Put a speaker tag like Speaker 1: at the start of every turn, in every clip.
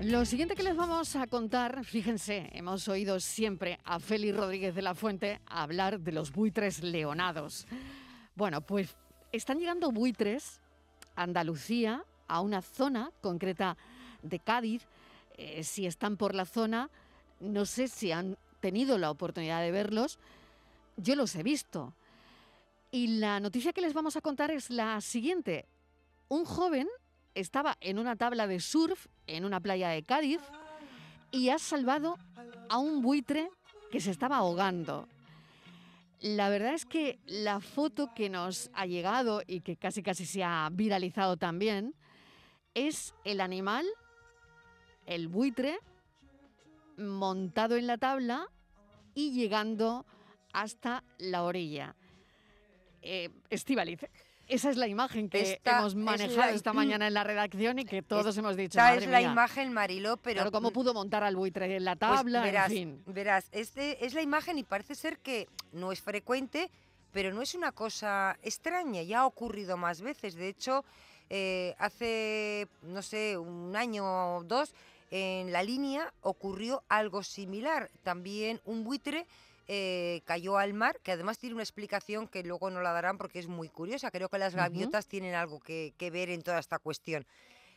Speaker 1: Lo siguiente que les vamos a contar, fíjense, hemos oído siempre a Félix Rodríguez de la Fuente hablar de los buitres leonados. Bueno, pues están llegando buitres a Andalucía, a una zona concreta de Cádiz. Eh, si están por la zona, no sé si han tenido la oportunidad de verlos. Yo los he visto. Y la noticia que les vamos a contar es la siguiente. Un joven estaba en una tabla de surf en una playa de Cádiz y ha salvado a un buitre que se estaba ahogando. La verdad es que la foto que nos ha llegado y que casi casi se ha viralizado también es el animal, el buitre, montado en la tabla y llegando hasta la orilla. Eh, esa es la imagen que hemos manejado esta mañana en la redacción y que todos hemos dicho.
Speaker 2: Esta es la imagen, Mariló, pero.
Speaker 1: Claro, ¿cómo pudo montar al buitre en la pues tabla?
Speaker 2: verás,
Speaker 1: en fin.
Speaker 2: verás este es la imagen y parece ser que no es frecuente, pero no es una cosa extraña, ya ha ocurrido más veces. De hecho, eh, hace, no sé, un año o dos, en la línea ocurrió algo similar. También un buitre eh, cayó al mar, que además tiene una explicación que luego no la darán porque es muy curiosa. Creo que las gaviotas tienen algo que, ver en toda esta cuestión.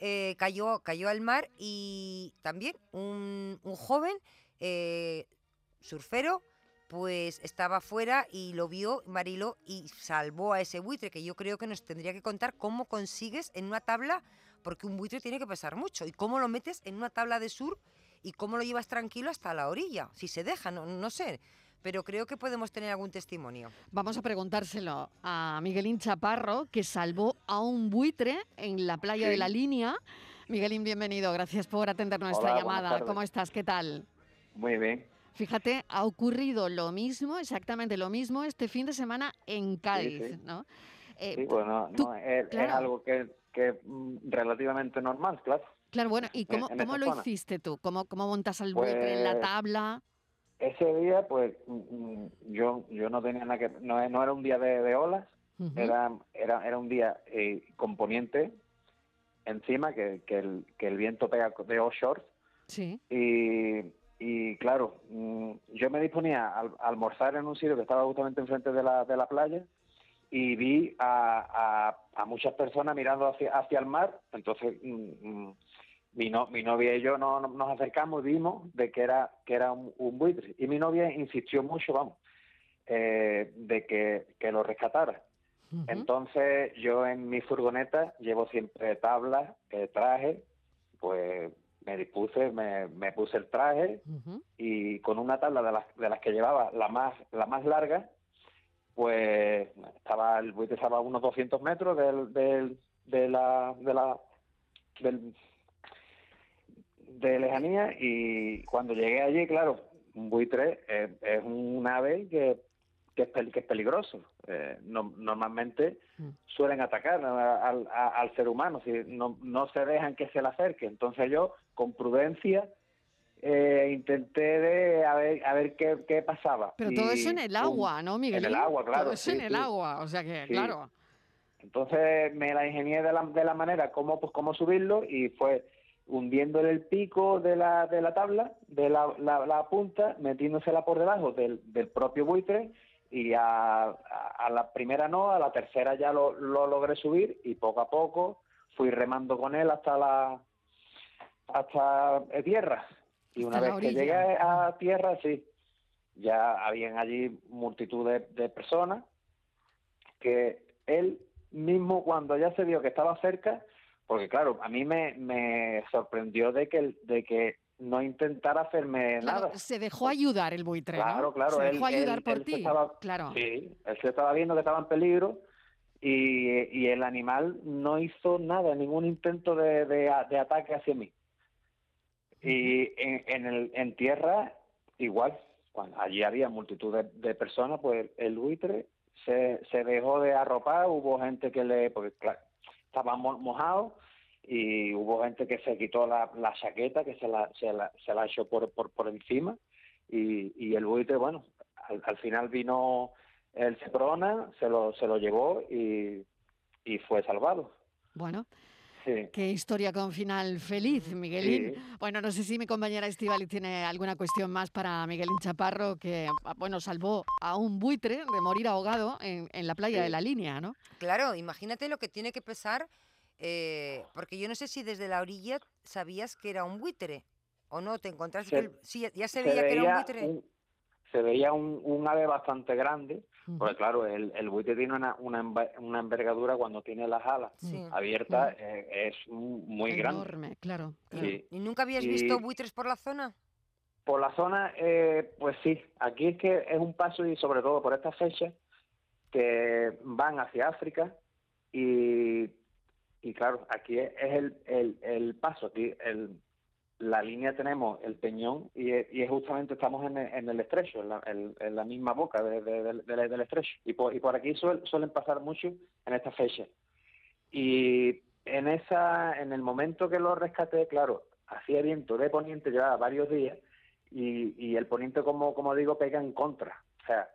Speaker 2: Eh, cayó, cayó al mar y también un, joven eh, surfero pues estaba fuera y lo vio Marilo y salvó a ese buitre, que yo creo que nos tendría que contar cómo consigues en una tabla, porque un buitre tiene que pesar mucho, y cómo lo metes en una tabla de surf y cómo lo llevas tranquilo hasta la orilla, si se deja, no, no sé pero creo que podemos tener algún testimonio.
Speaker 1: Vamos a preguntárselo a Miguelín Chaparro, que salvó a un buitre en la playa de la línea. Miguelín, bienvenido. Gracias por atender nuestra llamada. ¿Cómo estás? ¿Qué tal?
Speaker 3: Muy bien.
Speaker 1: Fíjate, ha ocurrido lo mismo, exactamente lo mismo, este fin de semana en Cádiz,
Speaker 3: sí,
Speaker 1: ¿no?
Speaker 3: Eh, bueno, es, algo que, es relativamente normal, claro.
Speaker 1: Claro, bueno, ¿y cómo, cómo lo hiciste tú? ¿Cómo, cómo montas al buitre en la pues tabla?
Speaker 3: Ese día, pues, mm, mm, yo yo no tenía nada que... No, no era un día de, olas, era, era, era un día eh, componiente encima, que, que, el, que el viento pega de offshore.
Speaker 1: Sí.
Speaker 3: Y, y claro, mm, yo me disponía a, almorzar en un sitio que estaba justamente enfrente de la, de la playa y vi a, a, muchas personas mirando hacia, hacia el mar. Entonces, mi, no, mi novia y yo no, nos acercamos vimos de que era, que era un, buitre. Y mi novia insistió mucho, vamos, eh, de que, lo rescatara. Entonces yo en mi furgoneta llevo siempre tablas, eh, traje, pues me dispuse, me, me puse el traje y con una tabla de las, de las que llevaba, la más, la más larga, pues estaba el buitre estaba a unos 200 metros del, del, de la, de la, del, de lejanía y cuando llegué allí, claro, un buitre es, un ave que, que, es, que es peligroso. Eh, no, normalmente mm. suelen atacar al, ser humano, si no, no se dejan que se le acerque. Entonces yo, con prudencia, eh, intenté de a ver, a ver qué, qué pasaba.
Speaker 1: Pero todo eso en el agua, ¿no, Miguel?
Speaker 3: En el agua, claro.
Speaker 1: Todo eso en el agua, o sea que, claro.
Speaker 3: Entonces me la ingenié de la, de la manera cómo, pues, cómo subirlo y fue hundiéndole el pico de la, de la tabla, de la, la, punta, metiéndosela por debajo del, del propio buitre y a, a, la primera no, a la tercera ya lo, lo, logré subir y poco a poco fui remando con él hasta la hasta tierra. Y una vez que llegué a tierra sí ya habían allí multitud de, de personas que él mismo cuando ya se vio que estaba cerca porque claro, a mí me, me sorprendió de que, de que no intentara hacerme nada.
Speaker 1: Se dejó ayudar el buitre,
Speaker 3: Claro, claro.
Speaker 1: Se dejó ayudar por ti. claro.
Speaker 3: Sí, él se estaba viendo que estaba en peligro y, y el animal no hizo nada, ningún intento de, de, ataque hacia mí. Y en, en, el, en tierra, igual, cuando allí había multitud de, personas, pues el buitre se, se dejó de arropar, hubo gente que le, porque claro, estaba mojado y hubo gente que se quitó la, chaqueta, que se la, se la, se la echó por, por, por encima y, y el buitre, bueno, al, final vino el Ceprona, se lo, se lo llevó y, y fue salvado.
Speaker 1: Bueno, Qué historia con final feliz, Miguelín. Bueno, no sé si mi compañera Estivali tiene alguna cuestión más para Miguelín Chaparro, que bueno, salvó a un buitre de morir ahogado en, la playa de la línea, ¿no?
Speaker 2: Claro, imagínate lo que tiene que pesar, eh, porque yo no sé si desde la orilla sabías que era un buitre o no, te encontraste que ya se, veía que era un buitre
Speaker 3: se veía un, ave bastante grande, porque claro, el, el buitre tiene una, una, envergadura cuando tiene las alas abiertas, eh, es muy grande.
Speaker 1: Enorme, claro.
Speaker 2: ¿Y nunca habías visto buitres por la zona?
Speaker 3: Por la zona, eh, pues sí, aquí es que es un paso y sobre todo por estas fechas que van hacia África y, y claro, aquí es, el, el, el paso, aquí el, la línea tenemos el Peñón y, y justamente estamos en el, en el estrecho, en la, misma boca del estrecho. Y por, y por aquí suelen pasar mucho en esta fecha. Y en esa en el momento que lo rescaté, claro, hacía viento de poniente, llevaba varios días, y, y el poniente, como, como digo, pega en contra. O sea,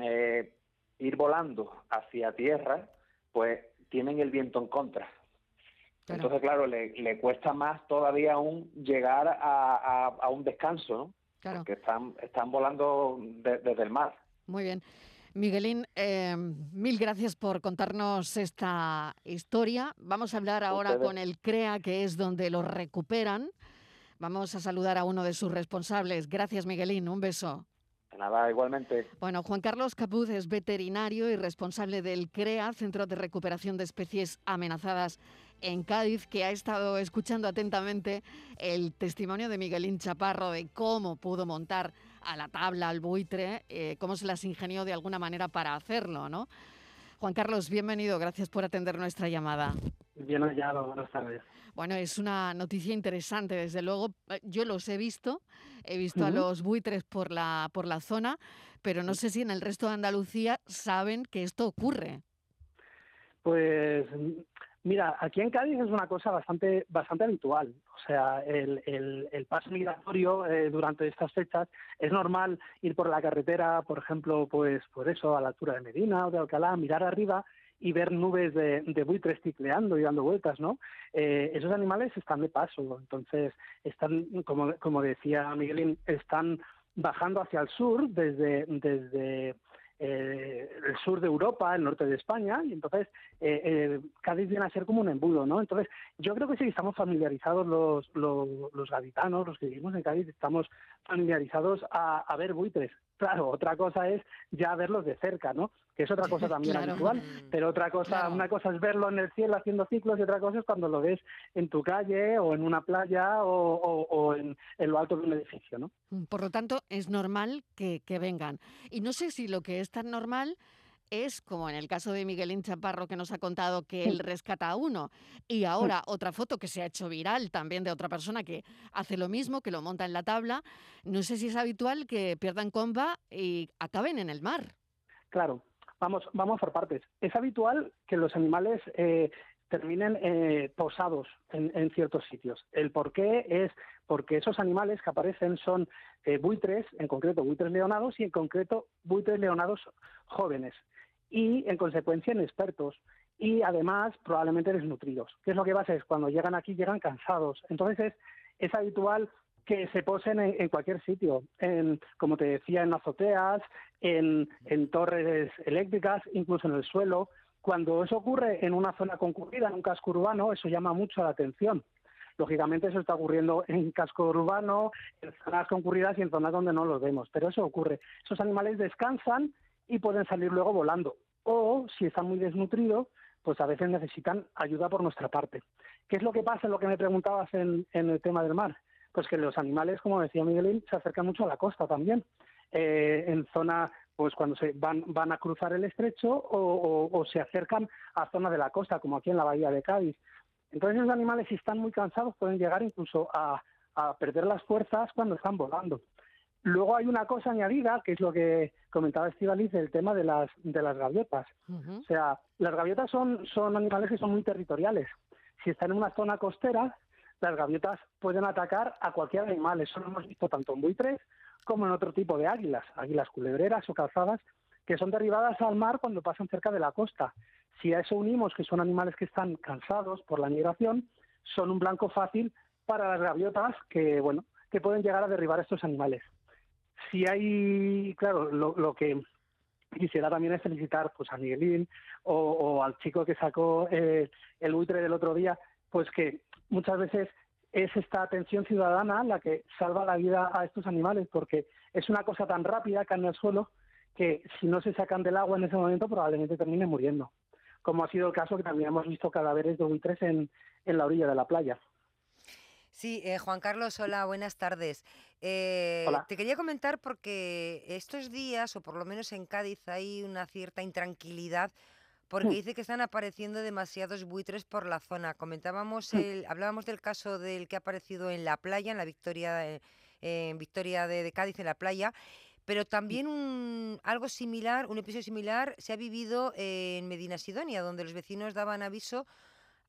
Speaker 3: eh, ir volando hacia tierra, pues tienen el viento en contra. Entonces, claro, le, le, cuesta más todavía aún llegar a, a, un descanso, ¿no? Claro. Porque están, están volando desde el mar.
Speaker 1: Muy bien. Miguelín, eh, mil gracias por contarnos esta historia. Vamos a hablar ahora con el CREA, que es donde lo recuperan. Vamos a saludar a uno de sus responsables. Gracias, Miguelín. Un beso.
Speaker 3: Nada, igualmente.
Speaker 1: Bueno, Juan Carlos Capuz es veterinario y responsable del CREA, Centro de Recuperación de Especies Amenazadas en Cádiz, que ha estado escuchando atentamente el testimonio de Miguelín Chaparro de cómo pudo montar a la tabla al buitre, eh, cómo se las ingenió de alguna manera para hacerlo, ¿no? Juan Carlos, bienvenido, gracias por atender nuestra llamada.
Speaker 4: Bien hallado, buenas tardes.
Speaker 1: Bueno, es una noticia interesante, desde luego. Eh, yo los he visto, he visto a los buitres por la, por la zona, pero no sé si en el resto de Andalucía saben que esto ocurre.
Speaker 4: Pues mira, aquí en Cádiz es una cosa bastante, bastante habitual. O sea, el, el, paso migratorio eh, durante estas fechas es normal ir por la carretera, por ejemplo, pues por eso, a la altura de Medina o de Alcalá, mirar arriba y ver nubes de, buitres ticleando y dando vueltas, ¿no? Eh, esos animales están de paso, entonces están, como, como decía Miguelín, están bajando hacia el sur desde, desde eh, el sur de Europa, el norte de España, y entonces eh, eh, Cádiz viene a ser como un embudo, ¿no? Entonces, yo creo que sí estamos familiarizados los, los, los gaditanos, los que vivimos en Cádiz, estamos familiarizados a, a ver buitres. Claro, otra cosa es ya verlos de cerca, ¿no? Que es otra cosa también habitual, pero otra cosa, una cosa es verlo en el cielo haciendo ciclos y otra cosa es cuando lo ves en tu calle o en una playa o, en, lo alto de un edificio, ¿no?
Speaker 1: Mm, por lo tanto, es normal que, que vengan. Y no sé si lo que es tan normal es como en el caso de Miguelín Chaparro que nos ha contado que él rescata a uno. Y ahora otra foto que se ha hecho viral también de otra persona que hace lo mismo, que lo monta en la tabla. No sé si es habitual que pierdan comba y acaben en el mar.
Speaker 4: Claro, vamos, vamos por partes. Es habitual que los animales eh, terminen eh, posados en, ciertos sitios. El por qué es porque esos animales que aparecen son eh, buitres, en concreto buitres leonados y en concreto buitres leonados jóvenes y en consecuencia inexpertos y además probablemente desnutridos. ¿Qué es lo que pasa? Es cuando llegan aquí llegan cansados. Entonces es, habitual que se posen en, cualquier sitio, en, como te decía, en azoteas, en, en torres eléctricas, incluso en el suelo. Cuando eso ocurre en una zona concurrida, en un casco urbano, eso llama mucho la atención. Lógicamente eso está ocurriendo en casco urbano, en zonas concurridas y en zonas donde no los vemos, pero eso ocurre. Esos animales descansan y pueden salir luego volando. O si están muy desnutridos, pues a veces necesitan ayuda por nuestra parte. ¿Qué es lo que pasa en lo que me preguntabas en, el tema del mar? Pues que los animales, como decía Miguelín, se acercan mucho a la costa también. Eh, en zona, pues cuando se van, van a cruzar el estrecho o, se acercan a zona de la costa, como aquí en la bahía de Cádiz. Entonces los animales, si están muy cansados, pueden llegar incluso a perder las fuerzas cuando están volando. Luego hay una cosa añadida, que es lo que comentaba Estivaliz, el tema de las, de las gaviotas. O sea, las gaviotas son, son animales que son muy territoriales. Si están en una zona costera, las gaviotas pueden atacar a cualquier animal. Eso lo hemos visto tanto en buitres como en otro tipo de águilas, águilas culebreras o calzadas, que son derribadas al mar cuando pasan cerca de la costa. Si a eso unimos que son animales que están cansados por la migración, son un blanco fácil para las gaviotas que, bueno, que pueden llegar a derribar a estos animales. Si hay, claro, lo, que quisiera también es felicitar pues a Miguelín o, al chico que sacó eh, el buitre del otro día, pues que muchas veces es esta atención ciudadana la que salva la vida a estos animales, porque es una cosa tan rápida, caen al suelo, que si no se sacan del agua en ese momento probablemente terminen muriendo, como ha sido el caso que también hemos visto cadáveres de buitres en, en la orilla de la playa.
Speaker 2: Sí, eh, Juan Carlos, hola, buenas tardes. Eh, te quería comentar porque estos días, o por lo menos en Cádiz, hay una cierta intranquilidad porque hmm. dice que están apareciendo demasiados buitres por la zona. Comentábamos, hmm. el, hablábamos del caso del que ha aparecido en la playa, en la Victoria, eh, en Victoria de, Cádiz, en la playa, pero también un, algo similar, un episodio similar se ha vivido en Medina Sidonia, donde los vecinos daban aviso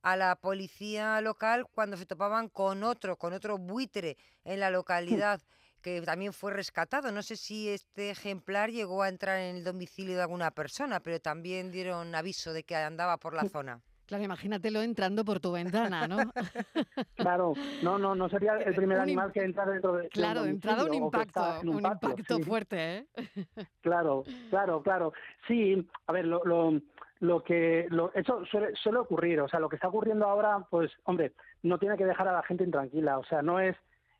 Speaker 2: a la policía local cuando se topaban con otro, con otro buitre en la localidad que también fue rescatado. No sé si este ejemplar llegó a entrar en el domicilio de alguna persona, pero también dieron aviso de que andaba por la zona.
Speaker 1: Claro, imagínatelo entrando por tu ventana, ¿no?
Speaker 4: claro, no, no, no sería el primer animal que entra dentro de.
Speaker 1: Claro, de entrada un impacto, un, impacto fuerte, ¿eh?
Speaker 4: Claro, claro, claro. Sí, a ver, lo, lo lo que lo, eso suele, suele, ocurrir, o sea, lo que está ocurriendo ahora, pues, hombre, no tiene que dejar a la gente intranquila, o sea, no es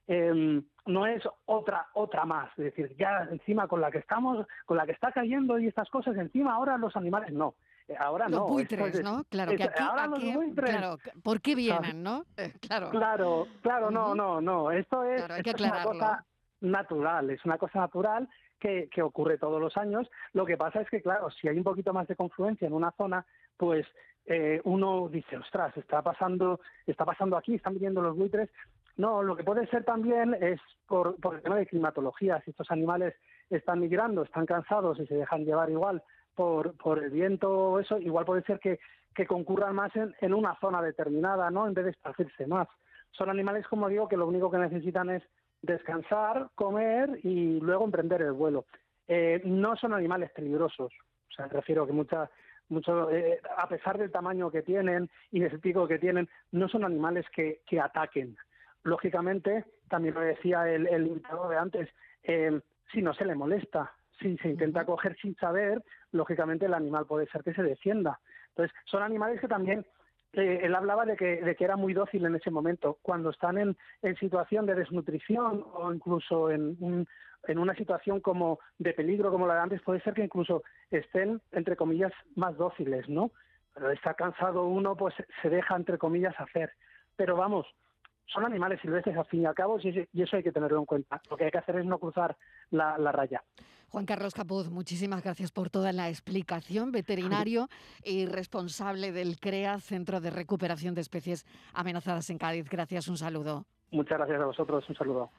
Speaker 4: eh, no es otra otra más, es decir, ya encima con la que estamos, con la que está cayendo y estas cosas, encima ahora los animales no. Eh, ahora
Speaker 1: los
Speaker 4: no.
Speaker 1: buitres, ¿no? Claro, que aquí, ahora los buitres, claro, ¿por qué vienen, no?
Speaker 4: Eh, claro. Claro, claro, no, no, no. Esto es, esto es una cosa natural, es una cosa natural que, ocurre todos los años. Lo que pasa es que, claro, si hay un poquito más de confluencia en una zona, pues eh, uno dice, ostras, está pasando, está pasando aquí, están viniendo los buitres. No, lo que puede ser también es por, el tema de climatología. Si estos animales están migrando, están cansados y se dejan llevar igual por, el viento o eso, igual puede ser que, que concurran más en, en, una zona determinada, ¿no? En vez de esparcirse más. Son animales, como digo, que lo único que necesitan es descansar, comer y luego emprender el vuelo. Eh, no son animales peligrosos, o sea, me refiero que muchas mucho, eh, a pesar del tamaño que tienen y del pico que tienen, no son animales que, que ataquen. Lógicamente, también lo decía el, el invitado de antes, eh, si no se le molesta, si se intenta coger sin saber, lógicamente el animal puede ser que se defienda. Entonces, son animales que también él hablaba de que, de que era muy dócil en ese momento. Cuando están en, en situación de desnutrición o incluso en, en una situación como de peligro como la de antes, puede ser que incluso estén, entre comillas, más dóciles, ¿no? Pero está cansado uno, pues se deja, entre comillas, hacer. Pero vamos, son animales silvestres al fin y al cabo y eso hay que tenerlo en cuenta. Lo que hay que hacer es no cruzar la, la raya.
Speaker 1: Juan Carlos Capuz, muchísimas gracias por toda la explicación. Veterinario y responsable del CREA, Centro de Recuperación de Especies Amenazadas en Cádiz. Gracias, un saludo.
Speaker 4: Muchas gracias a vosotros, un saludo.